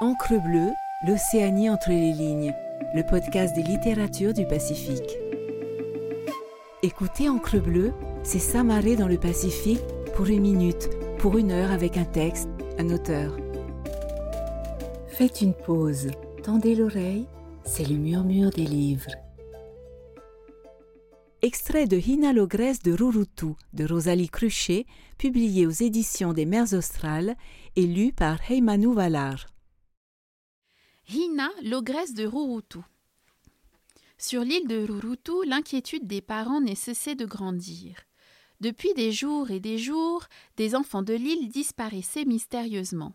Encre bleue, l'Océanie entre les lignes, le podcast des littératures du Pacifique. Écoutez Encre bleue, c'est s'amarrer dans le Pacifique pour une minute, pour une heure avec un texte, un auteur. Faites une pause, tendez l'oreille, c'est le murmure des livres. Extrait de Hina l'ogresse de Rurutu de Rosalie Cruchet, publié aux éditions des Mers Australes et lu par Heimanu Valar. Hina, l'ogresse de Rurutu. Sur l'île de Rurutu, l'inquiétude des parents n'est cessée de grandir. Depuis des jours et des jours, des enfants de l'île disparaissaient mystérieusement.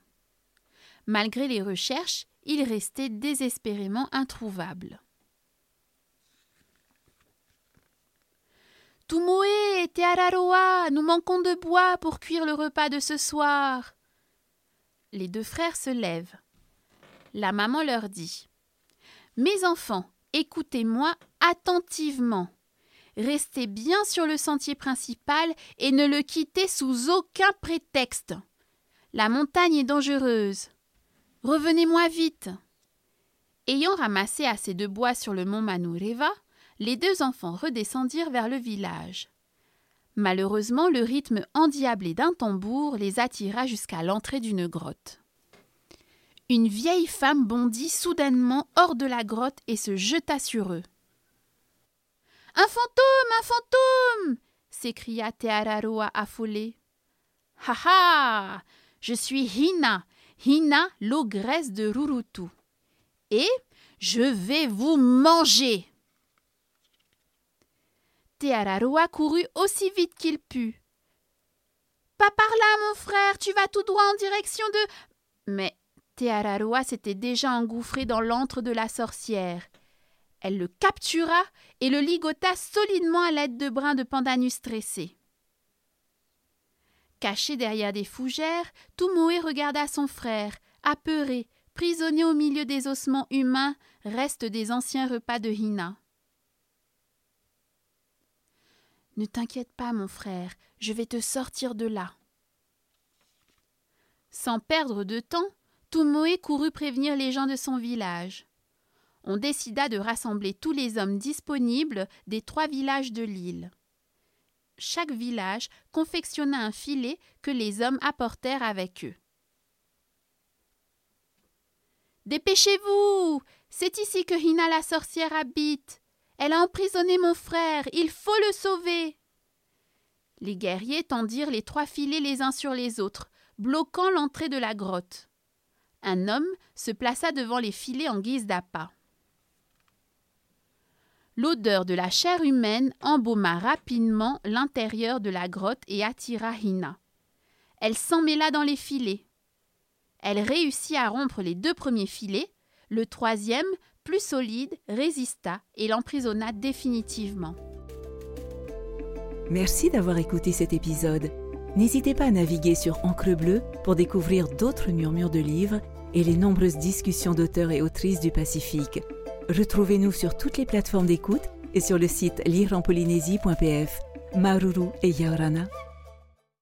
Malgré les recherches, ils restaient désespérément introuvables. Tumoe, Te nous manquons de bois pour cuire le repas de ce soir. Les deux frères se lèvent. La maman leur dit Mes enfants, écoutez-moi attentivement. Restez bien sur le sentier principal et ne le quittez sous aucun prétexte. La montagne est dangereuse. Revenez-moi vite. Ayant ramassé assez de bois sur le mont Manureva, les deux enfants redescendirent vers le village. Malheureusement, le rythme endiablé d'un tambour les attira jusqu'à l'entrée d'une grotte. Une vieille femme bondit soudainement hors de la grotte et se jeta sur eux. Un fantôme, un fantôme s'écria Teararoa affolé. Ha ha Je suis Hina, Hina, l'ogresse de Rurutu. Et je vais vous manger Teararoa courut aussi vite qu'il put. Pas par là, mon frère, tu vas tout droit en direction de. Mais Teararoa s'était déjà engouffré dans l'antre de la sorcière. Elle le captura et le ligota solidement à l'aide de brins de pandanus stressés. Caché derrière des fougères, Tumoe regarda son frère, apeuré, prisonnier au milieu des ossements humains, reste des anciens repas de Hina. Ne t'inquiète pas, mon frère, je vais te sortir de là. Sans perdre de temps, Tumoe courut prévenir les gens de son village. On décida de rassembler tous les hommes disponibles des trois villages de l'île. Chaque village confectionna un filet que les hommes apportèrent avec eux. Dépêchez-vous C'est ici que Hina la sorcière habite. Elle a emprisonné mon frère. Il faut le sauver. Les guerriers tendirent les trois filets les uns sur les autres, bloquant l'entrée de la grotte. Un homme se plaça devant les filets en guise d'appât. L'odeur de la chair humaine embauma rapidement l'intérieur de la grotte et attira Hina. Elle s'emmêla dans les filets. Elle réussit à rompre les deux premiers filets, le troisième, plus solide, résista et l'emprisonna définitivement. Merci d'avoir écouté cet épisode. N'hésitez pas à naviguer sur Encre Bleue pour découvrir d'autres murmures de livres et les nombreuses discussions d'auteurs et autrices du Pacifique. Retrouvez-nous sur toutes les plateformes d'écoute et sur le site lireenpolynésie.pf. Maruru et Yaorana.